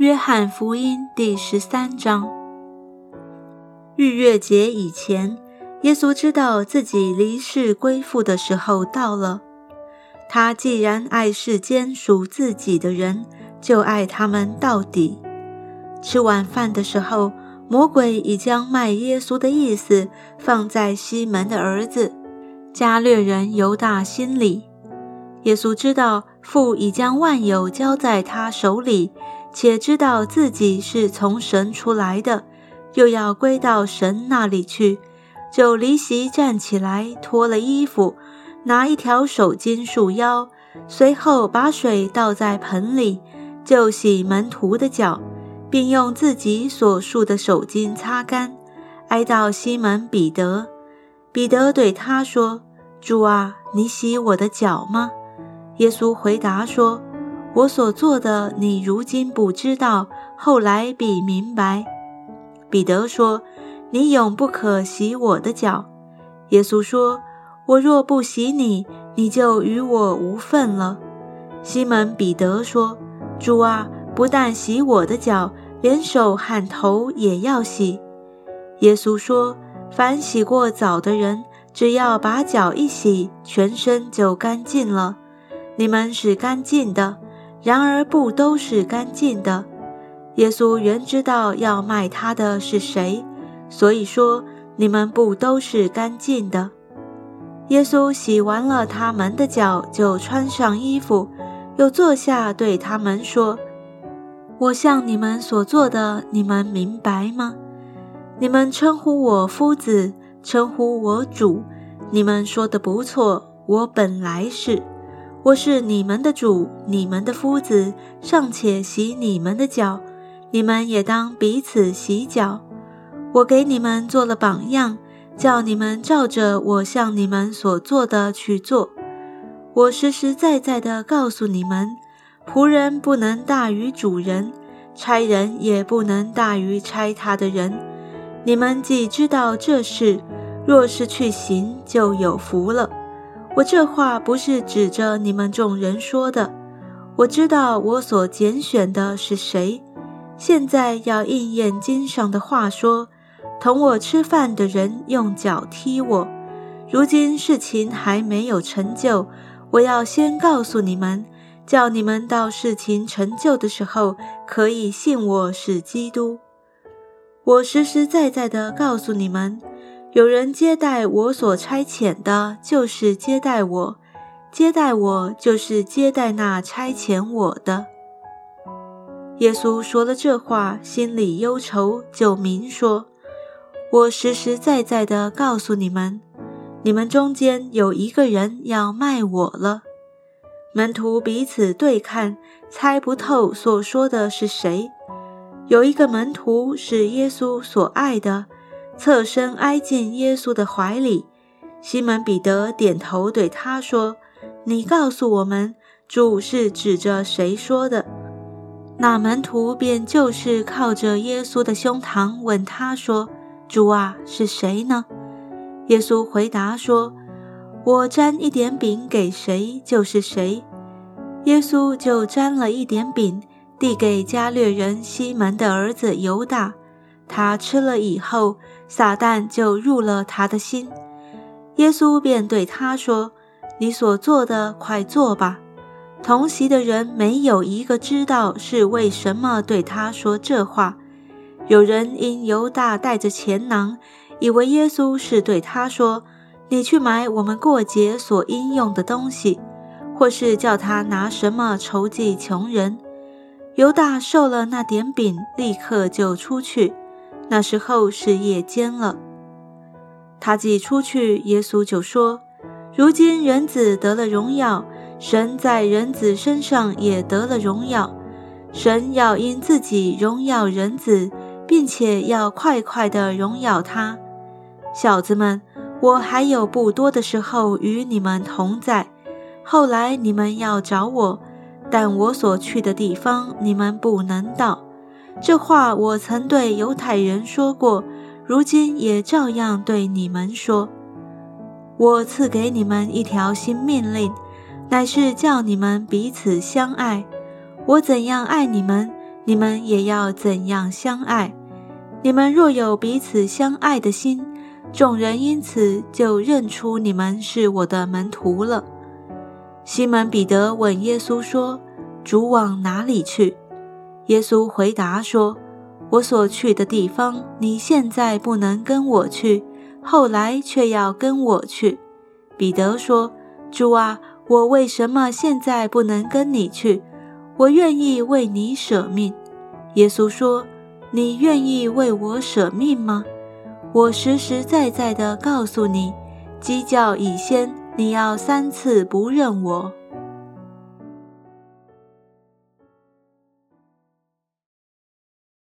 约翰福音第十三章。逾越节以前，耶稣知道自己离世归父的时候到了。他既然爱世间属自己的人，就爱他们到底。吃晚饭的时候，魔鬼已将卖耶稣的意思放在西门的儿子加略人犹大心里。耶稣知道父已将万有交在他手里。且知道自己是从神出来的，又要归到神那里去，就离席站起来，脱了衣服，拿一条手巾束腰，随后把水倒在盆里，就洗门徒的脚，并用自己所束的手巾擦干，挨到西门彼得。彼得对他说：“主啊，你洗我的脚吗？”耶稣回答说。我所做的，你如今不知道，后来必明白。彼得说：“你永不可洗我的脚。”耶稣说：“我若不洗你，你就与我无份了。”西门彼得说：“主啊，不但洗我的脚，连手和头也要洗。”耶稣说：“凡洗过澡的人，只要把脚一洗，全身就干净了。你们是干净的。”然而不都是干净的。耶稣原知道要卖他的是谁，所以说你们不都是干净的。耶稣洗完了他们的脚，就穿上衣服，又坐下，对他们说：“我向你们所做的，你们明白吗？你们称呼我夫子，称呼我主，你们说的不错，我本来是。”我是你们的主，你们的夫子，尚且洗你们的脚，你们也当彼此洗脚。我给你们做了榜样，叫你们照着我向你们所做的去做。我实实在在的告诉你们，仆人不能大于主人，差人也不能大于差他的人。你们既知道这事，若是去行，就有福了。我这话不是指着你们众人说的，我知道我所拣选的是谁。现在要应验经上的话说：“同我吃饭的人用脚踢我。”如今事情还没有成就，我要先告诉你们，叫你们到事情成就的时候，可以信我是基督。我实实在在的告诉你们。有人接待我所差遣的，就是接待我；接待我，就是接待那差遣我的。耶稣说了这话，心里忧愁，就明说：“我实实在在的告诉你们，你们中间有一个人要卖我了。”门徒彼此对看，猜不透所说的是谁。有一个门徒是耶稣所爱的。侧身挨进耶稣的怀里，西门彼得点头对他说：“你告诉我们，主是指着谁说的？”那门徒便就是靠着耶稣的胸膛问他说：“主啊，是谁呢？”耶稣回答说：“我沾一点饼给谁，就是谁。”耶稣就沾了一点饼，递给加略人西门的儿子犹大。他吃了以后。撒旦就入了他的心，耶稣便对他说：“你所做的，快做吧。”同席的人没有一个知道是为什么对他说这话。有人因犹大带着钱囊，以为耶稣是对他说：“你去买我们过节所应用的东西，或是叫他拿什么筹济穷人。”犹大受了那点饼，立刻就出去。那时候是夜间了，他既出去，耶稣就说：“如今人子得了荣耀，神在人子身上也得了荣耀。神要因自己荣耀人子，并且要快快的荣耀他。小子们，我还有不多的时候与你们同在，后来你们要找我，但我所去的地方，你们不能到。”这话我曾对犹太人说过，如今也照样对你们说。我赐给你们一条新命令，乃是叫你们彼此相爱。我怎样爱你们，你们也要怎样相爱。你们若有彼此相爱的心，众人因此就认出你们是我的门徒了。西门彼得问耶稣说：“主往哪里去？”耶稣回答说：“我所去的地方，你现在不能跟我去，后来却要跟我去。”彼得说：“主啊，我为什么现在不能跟你去？我愿意为你舍命。”耶稣说。你愿意为我舍命吗？我实实在在地告诉你，鸡叫以先，你要三次不认我。